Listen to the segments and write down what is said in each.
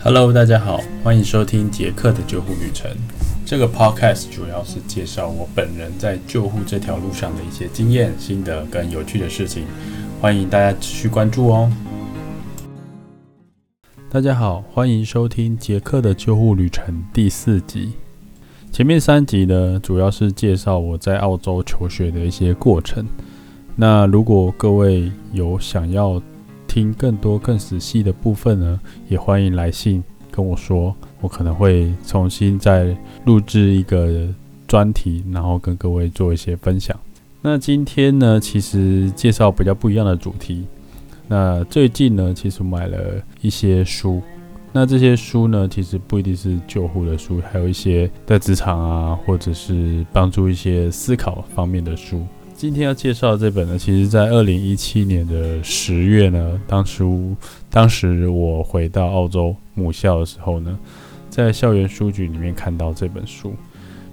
Hello，大家好，欢迎收听杰克的救护旅程。这个 Podcast 主要是介绍我本人在救护这条路上的一些经验、心得跟有趣的事情，欢迎大家持续关注哦。大家好，欢迎收听杰克的救护旅程第四集。前面三集呢，主要是介绍我在澳洲求学的一些过程。那如果各位有想要听更多更仔细的部分呢，也欢迎来信跟我说，我可能会重新再录制一个专题，然后跟各位做一些分享。那今天呢，其实介绍比较不一样的主题。那最近呢，其实买了一些书。那这些书呢，其实不一定是救护的书，还有一些在职场啊，或者是帮助一些思考方面的书。今天要介绍这本呢，其实在二零一七年的十月呢，当时当时我回到澳洲母校的时候呢，在校园书局里面看到这本书。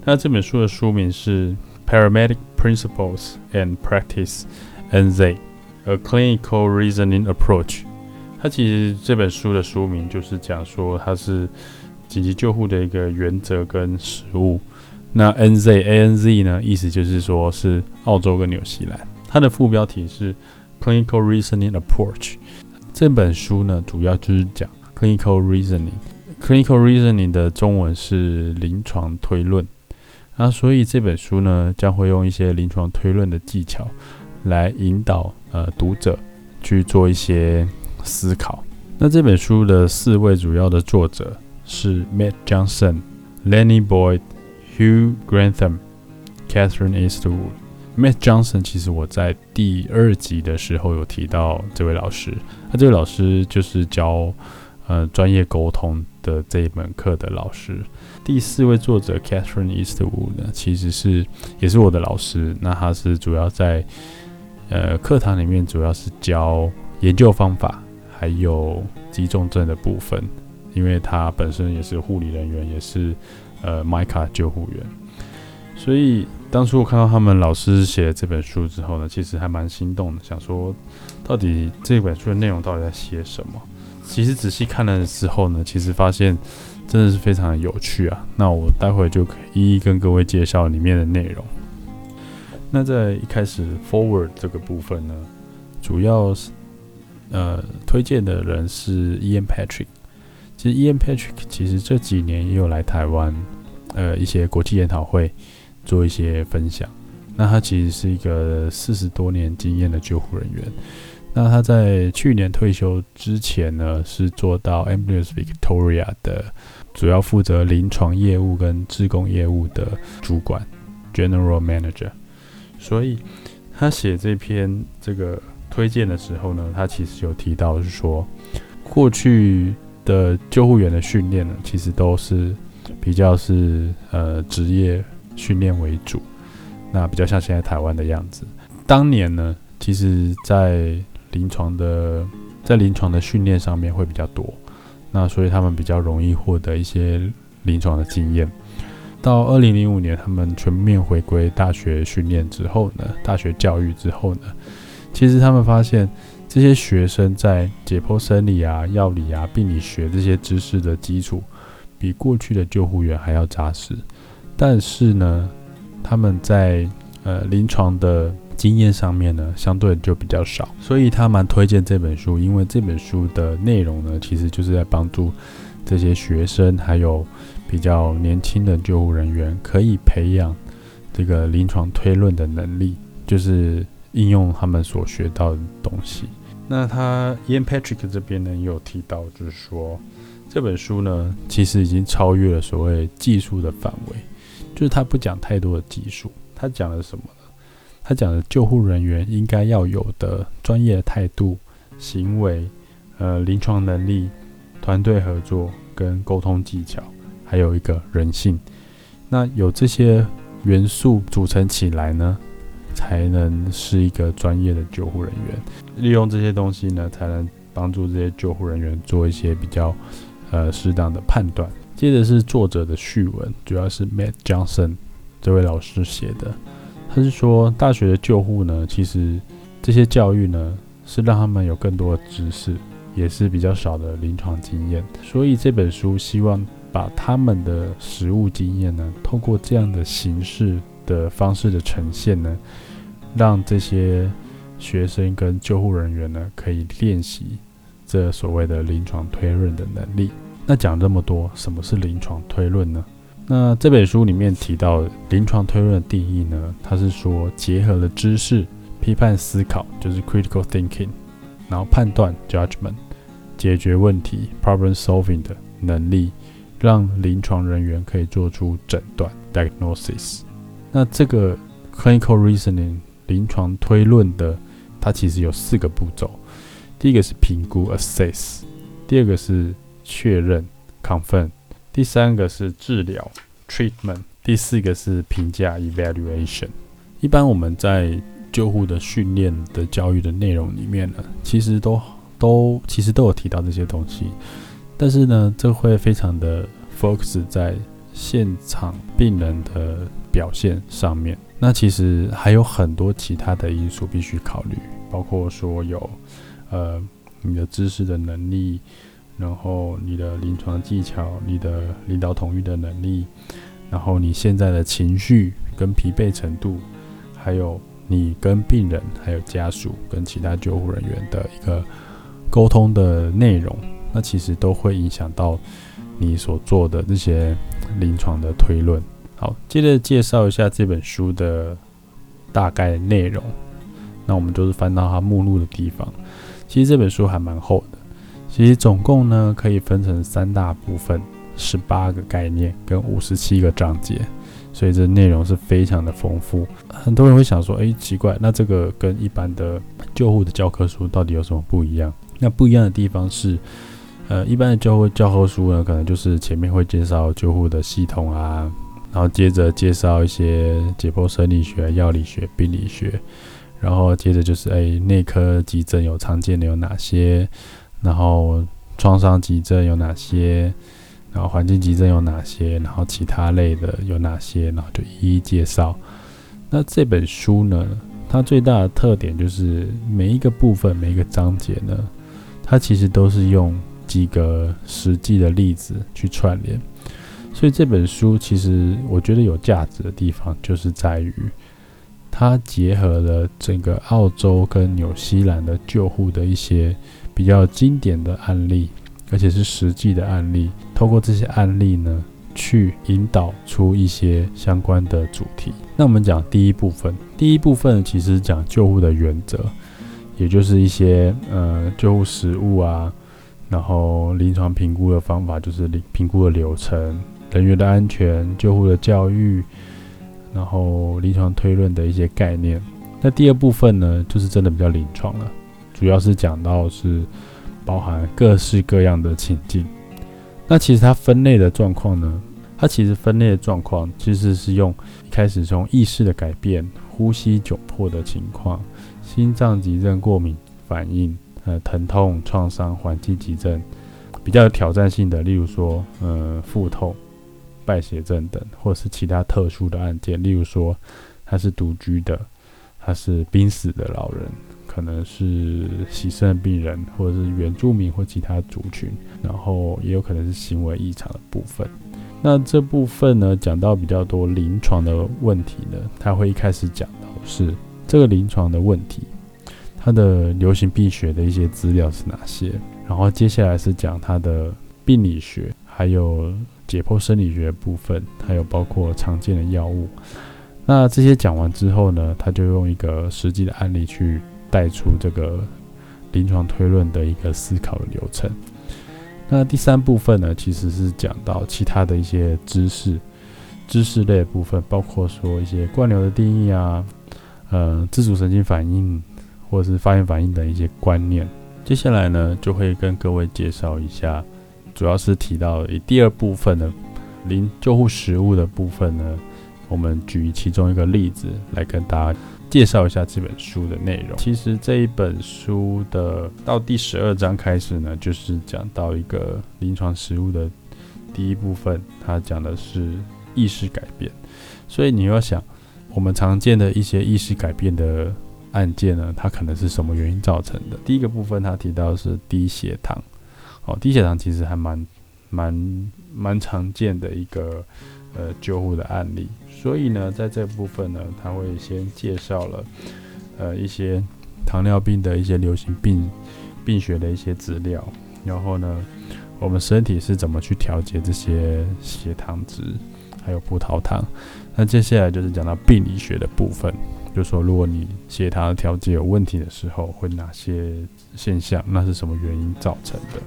那这本书的书名是《Paramedic Principles and Practice NZ: A Clinical Reasoning Approach》。它其实这本书的书名就是讲说它是紧急救护的一个原则跟实务。那 N Z A N Z 呢，意思就是说是澳洲跟纽西兰。它的副标题是 Clinical Reasoning Approach。这本书呢，主要就是讲 Clinical Reasoning。Clinical Reasoning 的中文是临床推论。那所以这本书呢，将会用一些临床推论的技巧来引导呃读者去做一些。思考。那这本书的四位主要的作者是 Matt Johnson、Lenny Boyd、Hugh Grantham、Catherine Eastwood。Matt Johnson 其实我在第二集的时候有提到这位老师，那这位老师就是教呃专业沟通的这一门课的老师。第四位作者 Catherine Eastwood 呢，其实是也是我的老师，那他是主要在呃课堂里面主要是教研究方法。还有急重症的部分，因为他本身也是护理人员，也是呃麦卡救护员，所以当初我看到他们老师写这本书之后呢，其实还蛮心动的，想说到底这本书的内容到底在写什么？其实仔细看了之后呢，其实发现真的是非常的有趣啊。那我待会就可以一一跟各位介绍里面的内容。那在一开始 forward 这个部分呢，主要是。呃，推荐的人是 Ian Patrick。其实 Ian Patrick 其实这几年也有来台湾，呃，一些国际研讨会做一些分享。那他其实是一个四十多年经验的救护人员。那他在去年退休之前呢，是做到 Ambulance Victoria 的主要负责临床业务跟职工业务的主管 General Manager。所以他写这篇这个。推荐的时候呢，他其实有提到是说，过去的救护员的训练呢，其实都是比较是呃职业训练为主，那比较像现在台湾的样子。当年呢，其实在临床的在临床的训练上面会比较多，那所以他们比较容易获得一些临床的经验。到二零零五年，他们全面回归大学训练之后呢，大学教育之后呢。其实他们发现，这些学生在解剖生理啊、药理啊、病理学这些知识的基础，比过去的救护员还要扎实。但是呢，他们在呃临床的经验上面呢，相对就比较少。所以他蛮推荐这本书，因为这本书的内容呢，其实就是在帮助这些学生还有比较年轻的救护人员，可以培养这个临床推论的能力，就是。应用他们所学到的东西。那他 Ian Patrick 这边呢，也有提到，就是说这本书呢，其实已经超越了所谓技术的范围，就是他不讲太多的技术，他讲了什么呢？他讲的救护人员应该要有的专业态度、行为、呃临床能力、团队合作跟沟通技巧，还有一个人性。那有这些元素组成起来呢？才能是一个专业的救护人员。利用这些东西呢，才能帮助这些救护人员做一些比较呃适当的判断。接着是作者的序文，主要是 Matt Johnson 这位老师写的。他是说，大学的救护呢，其实这些教育呢，是让他们有更多的知识，也是比较少的临床经验，所以这本书希望把他们的实务经验呢，透过这样的形式的方式的呈现呢，让这些学生跟救护人员呢，可以练习这所谓的临床推论的能力。那讲这么多，什么是临床推论呢？那这本书里面提到临床推论的定义呢，它是说结合了知识、批判思考，就是 critical thinking，然后判断 judgment。解决问题 （problem solving） 的能力，让临床人员可以做出诊断 （diagnosis）。那这个 clinical reasoning 临床推论的，它其实有四个步骤。第一个是评估 （assess），第二个是确认 （confirm），第三个是治疗 （treatment），第四个是评价 （evaluation）。一般我们在救护的训练的教育的内容里面呢，其实都。都其实都有提到这些东西，但是呢，这会非常的 focus 在现场病人的表现上面。那其实还有很多其他的因素必须考虑，包括说有呃你的知识的能力，然后你的临床技巧，你的领导统御的能力，然后你现在的情绪跟疲惫程度，还有你跟病人、还有家属跟其他救护人员的一个。沟通的内容，那其实都会影响到你所做的这些临床的推论。好，接着介绍一下这本书的大概内容。那我们就是翻到它目录的地方。其实这本书还蛮厚的，其实总共呢可以分成三大部分，十八个概念跟五十七个章节，所以这内容是非常的丰富。很多人会想说，哎，奇怪，那这个跟一般的救护的教科书到底有什么不一样？那不一样的地方是，呃，一般的救护教科书呢，可能就是前面会介绍救护的系统啊，然后接着介绍一些解剖生理学、药理学、病理学，然后接着就是哎，内科急诊有常见的有哪些，然后创伤急诊有哪些，然后环境急诊有哪些，然后其他类的有哪些，然后就一一介绍。那这本书呢，它最大的特点就是每一个部分、每一个章节呢。它其实都是用几个实际的例子去串联，所以这本书其实我觉得有价值的地方，就是在于它结合了整个澳洲跟纽西兰的救护的一些比较经典的案例，而且是实际的案例。透过这些案例呢，去引导出一些相关的主题。那我们讲第一部分，第一部分其实讲救护的原则。也就是一些呃救护实务啊，然后临床评估的方法，就是评估的流程、人员的安全、救护的教育，然后临床推论的一些概念。那第二部分呢，就是真的比较临床了，主要是讲到是包含各式各样的情境。那其实它分类的状况呢，它其实分类的状况其实是用一开始从意识的改变、呼吸窘迫的情况。心脏急症、过敏反应、呃疼痛、创伤、环境急症，比较有挑战性的，例如说，呃腹痛、败血症等，或者是其他特殊的案件，例如说他是独居的，他是濒死的老人，可能是洗肾病人，或者是原住民或其他族群，然后也有可能是行为异常的部分。那这部分呢，讲到比较多临床的问题呢，他会一开始讲到是。这个临床的问题，它的流行病学的一些资料是哪些？然后接下来是讲它的病理学，还有解剖生理学部分，还有包括常见的药物。那这些讲完之后呢，他就用一个实际的案例去带出这个临床推论的一个思考的流程。那第三部分呢，其实是讲到其他的一些知识，知识类部分，包括说一些灌流的定义啊。呃，自主神经反应或者是发炎反应的一些观念。接下来呢，就会跟各位介绍一下，主要是提到以第二部分的临救护实务的部分呢，我们举其中一个例子来跟大家介绍一下这本书的内容。其实这一本书的到第十二章开始呢，就是讲到一个临床实务的第一部分，它讲的是意识改变。所以你要想。我们常见的一些意识改变的案件呢，它可能是什么原因造成的？第一个部分，它提到是低血糖。哦，低血糖其实还蛮蛮蛮常见的一个呃救护的案例。所以呢，在这部分呢，他会先介绍了呃一些糖尿病的一些流行病病学的一些资料，然后呢，我们身体是怎么去调节这些血糖值，还有葡萄糖。那接下来就是讲到病理学的部分。就说，如果你血糖调节有问题的时候，会哪些现象？那是什么原因造成的？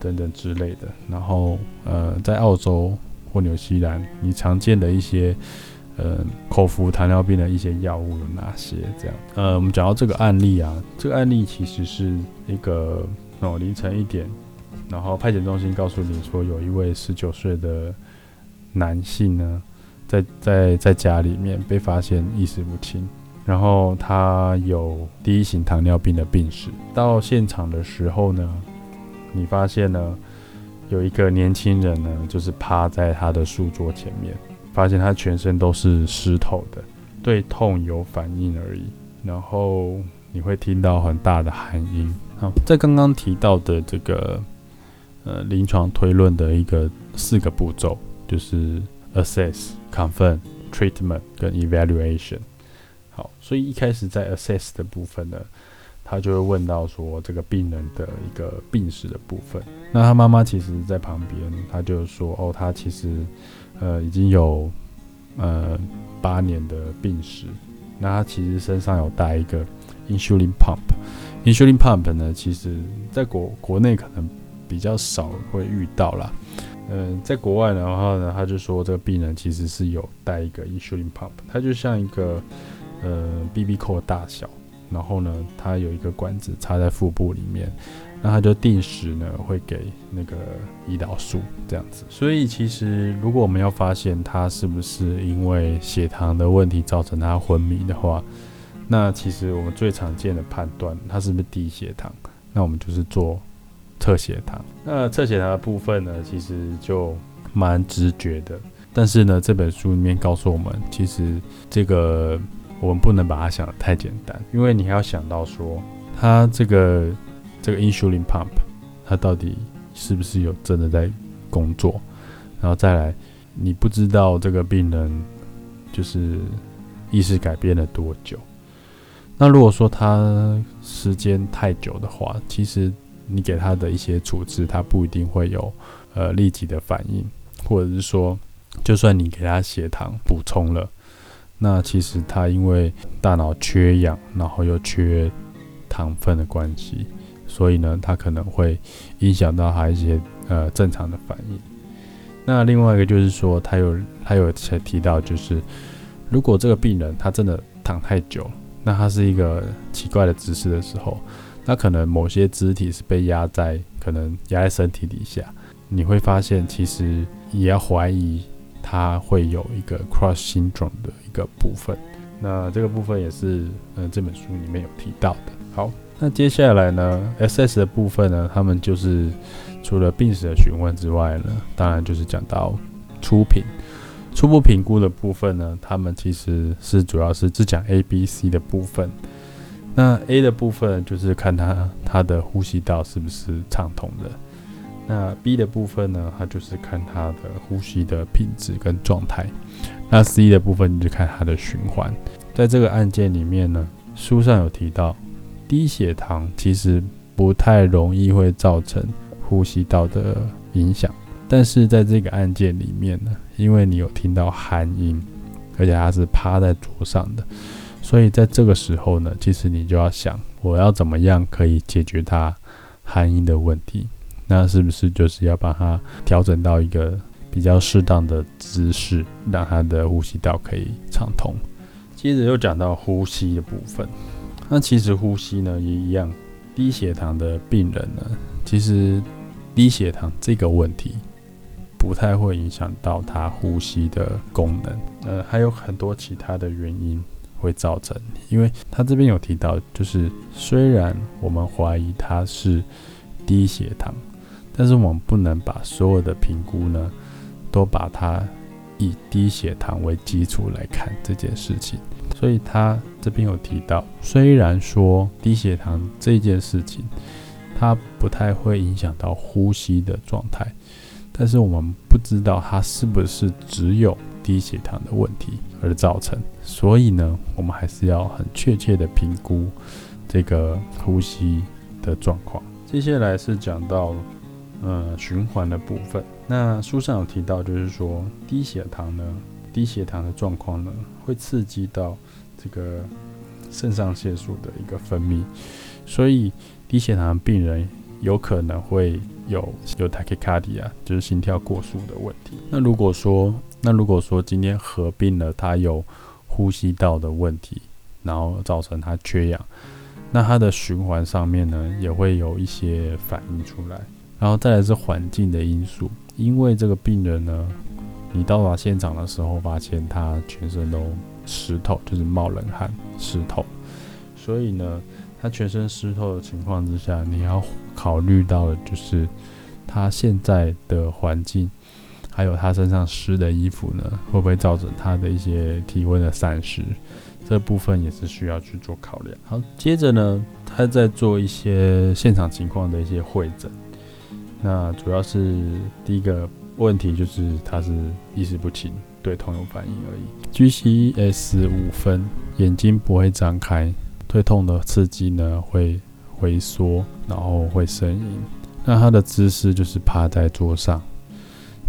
等等之类的。然后，呃，在澳洲或纽西兰，你常见的一些，呃，口服糖尿病的一些药物有哪些？这样，呃，我们讲到这个案例啊，这个案例其实是一个哦，凌晨一点，然后派遣中心告诉你说，有一位十九岁的男性呢。在在在家里面被发现意识不清，然后他有第一型糖尿病的病史。到现场的时候呢，你发现呢有一个年轻人呢，就是趴在他的书桌前面，发现他全身都是湿透的，对痛有反应而已。然后你会听到很大的寒音。好，在刚刚提到的这个呃临床推论的一个四个步骤，就是 assess。Confirm treatment 跟 evaluation，好，所以一开始在 assess 的部分呢，他就会问到说这个病人的一个病史的部分。那他妈妈其实在旁边，他就说哦，他其实呃已经有呃八年的病史。那他其实身上有带一个 insulin pump。insulin pump 呢，其实在国国内可能比较少会遇到啦。嗯，在国外的话呢，他就说这个病人其实是有带一个 insulin pump，它就像一个呃 BB 扣大小，然后呢，它有一个管子插在腹部里面，那他就定时呢会给那个胰岛素这样子。所以其实如果我们要发现他是不是因为血糖的问题造成他昏迷的话，那其实我们最常见的判断他是不是低血糖，那我们就是做。测血糖，那测血糖的部分呢，其实就蛮直觉的。但是呢，这本书里面告诉我们，其实这个我们不能把它想得太简单，因为你还要想到说，它这个这个 insulin pump，它到底是不是有真的在工作？然后再来，你不知道这个病人就是意识改变了多久。那如果说他时间太久的话，其实。你给他的一些处置，他不一定会有呃立即的反应，或者是说，就算你给他血糖补充了，那其实他因为大脑缺氧，然后又缺糖分的关系，所以呢，他可能会影响到他一些呃正常的反应。那另外一个就是说，他有他有提到，就是如果这个病人他真的躺太久，那他是一个奇怪的姿势的时候。那可能某些肢体是被压在，可能压在身体底下，你会发现其实也要怀疑他会有一个 cross syndrome 的个部分。那这个部分也是，呃，这本书里面有提到的。好，那接下来呢，SS 的部分呢，他们就是除了病史的询问之外呢，当然就是讲到初评、初步评估的部分呢，他们其实是主要是只讲 A、B、C 的部分。那 A 的部分就是看他他的呼吸道是不是畅通的，那 B 的部分呢，它就是看他的呼吸的品质跟状态，那 C 的部分你就看它的循环。在这个案件里面呢，书上有提到，低血糖其实不太容易会造成呼吸道的影响，但是在这个案件里面呢，因为你有听到寒音，而且他是趴在桌上的。所以在这个时候呢，其实你就要想，我要怎么样可以解决它含音的问题？那是不是就是要把它调整到一个比较适当的姿势，让它的呼吸道可以畅通？接着又讲到呼吸的部分。那其实呼吸呢也一样，低血糖的病人呢，其实低血糖这个问题不太会影响到他呼吸的功能。呃，还有很多其他的原因。会造成，因为他这边有提到，就是虽然我们怀疑他是低血糖，但是我们不能把所有的评估呢，都把它以低血糖为基础来看这件事情。所以他这边有提到，虽然说低血糖这件事情，它不太会影响到呼吸的状态，但是我们不知道它是不是只有低血糖的问题而造成。所以呢，我们还是要很确切的评估这个呼吸的状况。接下来是讲到。呃，循环的部分，那书上有提到，就是说低血糖呢，低血糖的状况呢，会刺激到这个肾上腺素的一个分泌，所以低血糖的病人有可能会有有 tachycardia，就是心跳过速的问题。那如果说，那如果说今天合并了他有呼吸道的问题，然后造成他缺氧，那他的循环上面呢，也会有一些反应出来。然后再来是环境的因素，因为这个病人呢，你到达现场的时候，发现他全身都湿透，就是冒冷汗、湿透，所以呢，他全身湿透的情况之下，你要考虑到的就是他现在的环境，还有他身上湿的衣服呢，会不会造成他的一些体温的散失？这部分也是需要去做考量。好，接着呢，他在做一些现场情况的一些会诊。那主要是第一个问题就是他是意识不清，对痛有反应而已。GCS 五分，眼睛不会张开，对痛的刺激呢会回缩，然后会呻吟。那他的姿势就是趴在桌上。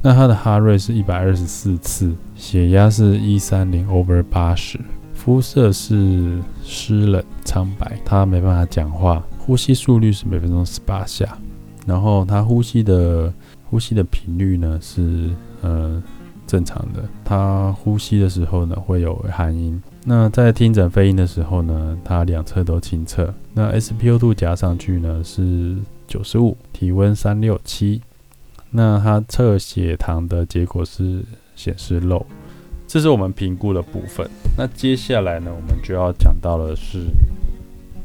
那他的哈瑞是一百二十四次，血压是一三零 over 八十，肤色是湿冷苍白，他没办法讲话，呼吸速率是每分钟十八下。然后他呼吸的呼吸的频率呢是呃正常的，他呼吸的时候呢会有含音。那在听诊肺音的时候呢，他两侧都清澈。那 SpO2 加上去呢是九十五，体温三六七。那他测血糖的结果是显示 low，这是我们评估的部分。那接下来呢，我们就要讲到的是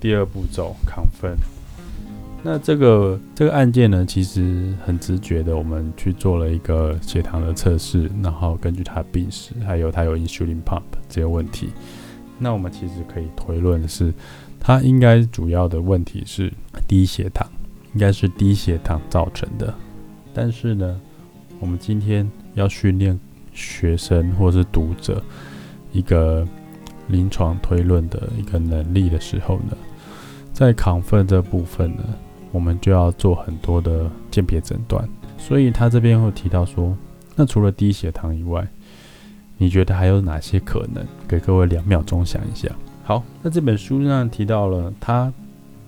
第二步骤亢奋。那这个这个案件呢，其实很直觉的，我们去做了一个血糖的测试，然后根据他病史，还有他有 insulin pump 这些问题，那我们其实可以推论的是，他应该主要的问题是低血糖，应该是低血糖造成的。但是呢，我们今天要训练学生或是读者一个临床推论的一个能力的时候呢，在亢奋这部分呢。我们就要做很多的鉴别诊断，所以他这边会提到说，那除了低血糖以外，你觉得还有哪些可能？给各位两秒钟想一下。好，那这本书上提到了，它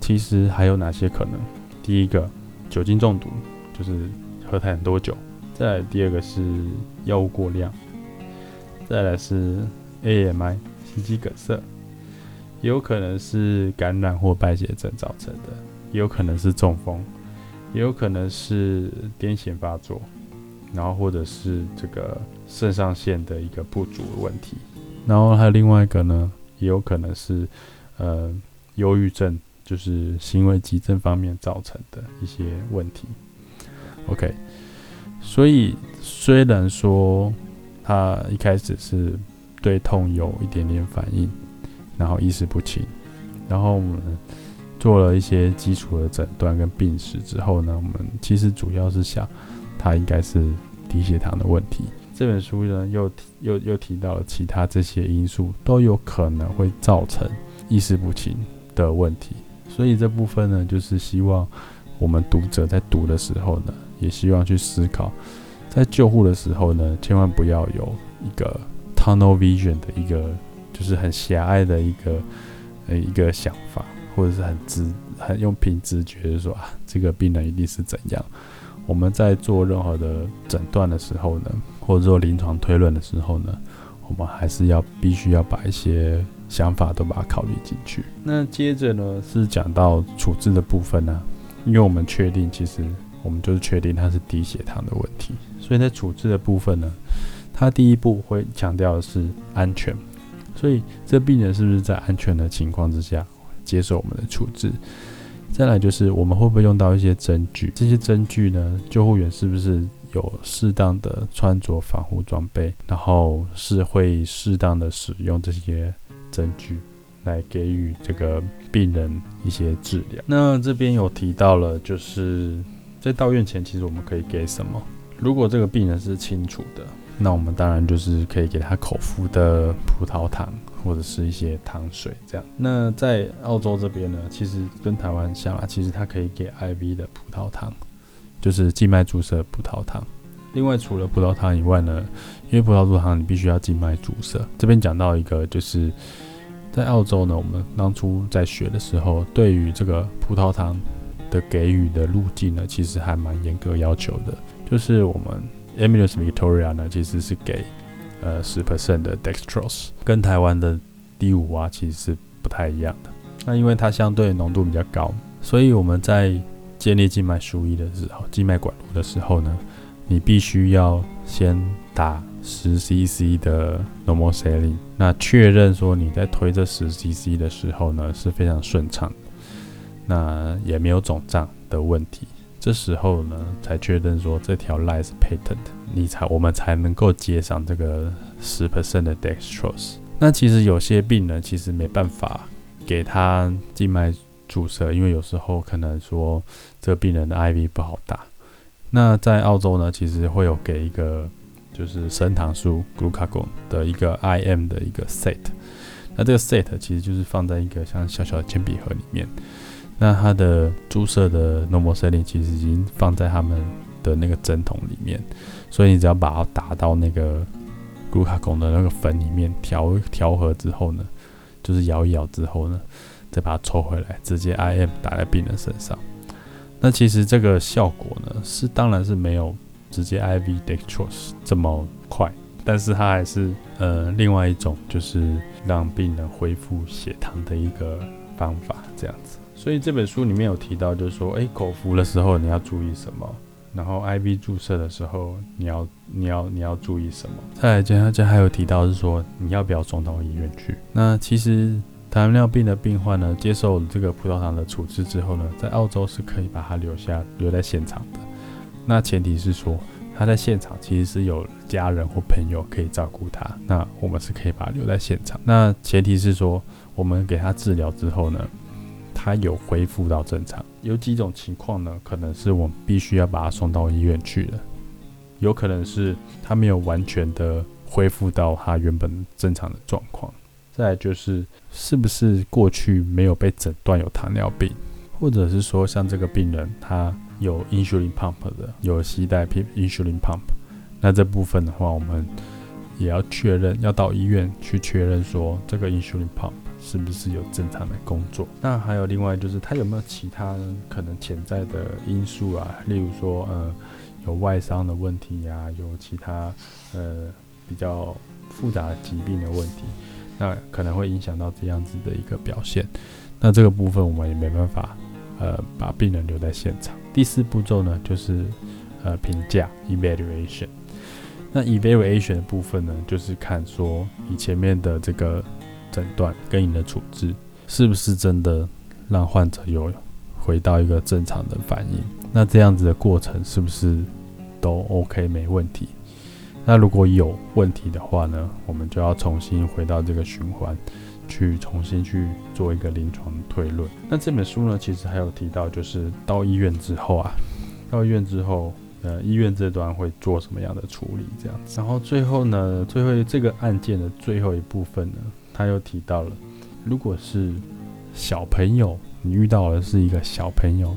其实还有哪些可能？第一个，酒精中毒，就是喝太很多酒；再来第二个是药物过量；再来是 AMI 心肌梗塞，也有可能是感染或败血症造成的。有可能是中风，也有可能是癫痫发作，然后或者是这个肾上腺的一个不足的问题，然后还有另外一个呢，也有可能是呃忧郁症，就是行为急症方面造成的一些问题。OK，所以虽然说他一开始是对痛有一点点反应，然后意识不清，然后我们。做了一些基础的诊断跟病史之后呢，我们其实主要是想，他应该是低血糖的问题。这本书呢又又又提到了其他这些因素都有可能会造成意识不清的问题，所以这部分呢就是希望我们读者在读的时候呢，也希望去思考，在救护的时候呢，千万不要有一个 tunnel vision 的一个就是很狭隘的一个呃一个想法。或者是很直、很用凭直觉的说啊，这个病人一定是怎样？我们在做任何的诊断的时候呢，或者做临床推论的时候呢，我们还是要必须要把一些想法都把它考虑进去。那接着呢，是讲到处置的部分呢，因为我们确定，其实我们就是确定他是低血糖的问题，所以在处置的部分呢，他第一步会强调的是安全，所以这病人是不是在安全的情况之下？接受我们的处置，再来就是我们会不会用到一些针具？这些针具呢，救护员是不是有适当的穿着防护装备？然后是会适当的使用这些证据来给予这个病人一些治疗。那这边有提到了，就是在到院前，其实我们可以给什么？如果这个病人是清楚的，那我们当然就是可以给他口服的葡萄糖或者是一些糖水这样。那在澳洲这边呢，其实跟台湾像啊，其实它可以给 IV 的葡萄糖，就是静脉注射葡萄糖。另外，除了葡萄糖以外呢，因为葡萄糖你必须要静脉注射。这边讲到一个，就是在澳洲呢，我们当初在学的时候，对于这个葡萄糖的给予的路径呢，其实还蛮严格要求的。就是我们 Emulus Victoria 呢，其实是给呃十 percent 的 dextrose，跟台湾的 D 五啊其实是不太一样的。那因为它相对浓度比较高，所以我们在建立静脉输液的时候，静脉管路的时候呢。你必须要先打十 cc 的 normal saline，那确认说你在推这十 cc 的时候呢是非常顺畅，那也没有肿胀的问题。这时候呢才确认说这条 line 是 patent，你才我们才能够接上这个十 percent 的 dextrose。那其实有些病人其实没办法给他静脉注射，因为有时候可能说这个病人的 IV 不好打。那在澳洲呢，其实会有给一个就是升糖素 glucagon 的一个 IM 的一个 set。那这个 set 其实就是放在一个像小小的铅笔盒里面。那它的注射的 normal saline 其实已经放在他们的那个针筒里面，所以你只要把它打到那个骨卡孔的那个粉里面调调和之后呢，就是摇一摇之后呢，再把它抽回来，直接 IM 打在病人身上。那其实这个效果呢，是当然是没有直接 IV dextrose 这么快，但是它还是呃另外一种就是让病人恢复血糖的一个方法这样子。所以这本书里面有提到，就是说，哎，口服的时候你要注意什么，然后 IV 注射的时候你要你要你要注意什么。再来，接下来还有提到是说，你要不要送到医院去？那其实。糖尿病的病患呢，接受这个葡萄糖的处置之后呢，在澳洲是可以把他留下留在现场的。那前提是说他在现场其实是有家人或朋友可以照顾他，那我们是可以把他留在现场。那前提是说我们给他治疗之后呢，他有恢复到正常。有几种情况呢，可能是我们必须要把他送到医院去的，有可能是他没有完全的恢复到他原本正常的状况。再就是，是不是过去没有被诊断有糖尿病，或者是说像这个病人他有 insulin pump 的，有携带 insulin pump，那这部分的话，我们也要确认，要到医院去确认说这个 insulin pump 是不是有正常的工作。那还有另外就是，他有没有其他可能潜在的因素啊？例如说，呃，有外伤的问题呀，有其他呃比较复杂疾病的问题。那可能会影响到这样子的一个表现，那这个部分我们也没办法，呃，把病人留在现场。第四步骤呢，就是呃评价 evaluation。那 evaluation 的部分呢，就是看说你前面的这个诊断跟你的处置是不是真的让患者有回到一个正常的反应。那这样子的过程是不是都 OK 没问题？那如果有问题的话呢，我们就要重新回到这个循环，去重新去做一个临床推论。那这本书呢，其实还有提到，就是到医院之后啊，到医院之后，呃，医院这端会做什么样的处理？这样子。然后最后呢，最后这个案件的最后一部分呢，他又提到了，如果是小朋友，你遇到的是一个小朋友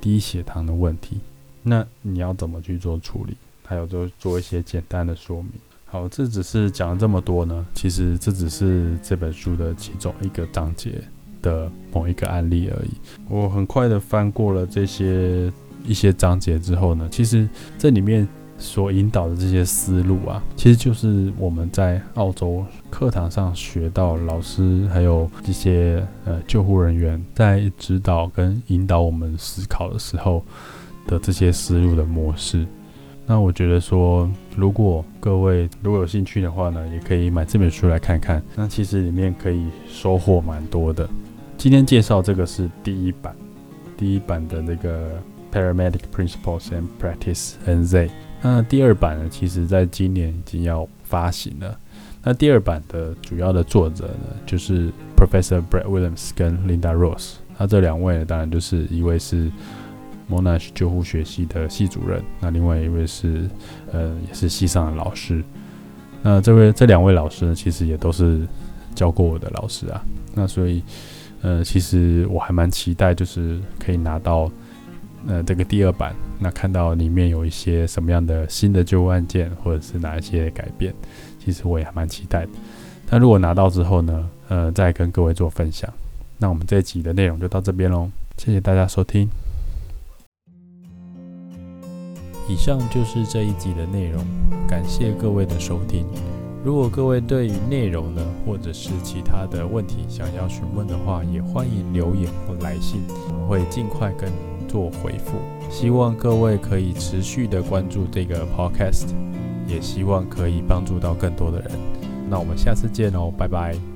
低血糖的问题，那你要怎么去做处理？还有就做一些简单的说明。好，这只是讲了这么多呢，其实这只是这本书的其中一个章节的某一个案例而已。我很快的翻过了这些一些章节之后呢，其实这里面所引导的这些思路啊，其实就是我们在澳洲课堂上学到，老师还有这些呃救护人员在指导跟引导我们思考的时候的这些思路的模式。那我觉得说，如果各位如果有兴趣的话呢，也可以买这本书来看看。那其实里面可以收获蛮多的。今天介绍这个是第一版，第一版的那个 Paramedic Principles and Practice NZ。那第二版呢，其实在今年已经要发行了。那第二版的主要的作者呢，就是 Professor Brett Williams 跟 Linda Rose。那这两位呢，当然就是一位是 Monash 救护学系的系主任，那另外一位是呃也是系上的老师。那这位这两位老师呢，其实也都是教过我的老师啊。那所以呃，其实我还蛮期待，就是可以拿到呃这个第二版，那看到里面有一些什么样的新的旧案件，或者是哪一些改变，其实我也还蛮期待的。那如果拿到之后呢，呃，再跟各位做分享。那我们这一集的内容就到这边喽，谢谢大家收听。以上就是这一集的内容，感谢各位的收听。如果各位对于内容呢，或者是其他的问题想要询问的话，也欢迎留言或来信，我们会尽快跟做回复。希望各位可以持续的关注这个 podcast，也希望可以帮助到更多的人。那我们下次见哦，拜拜。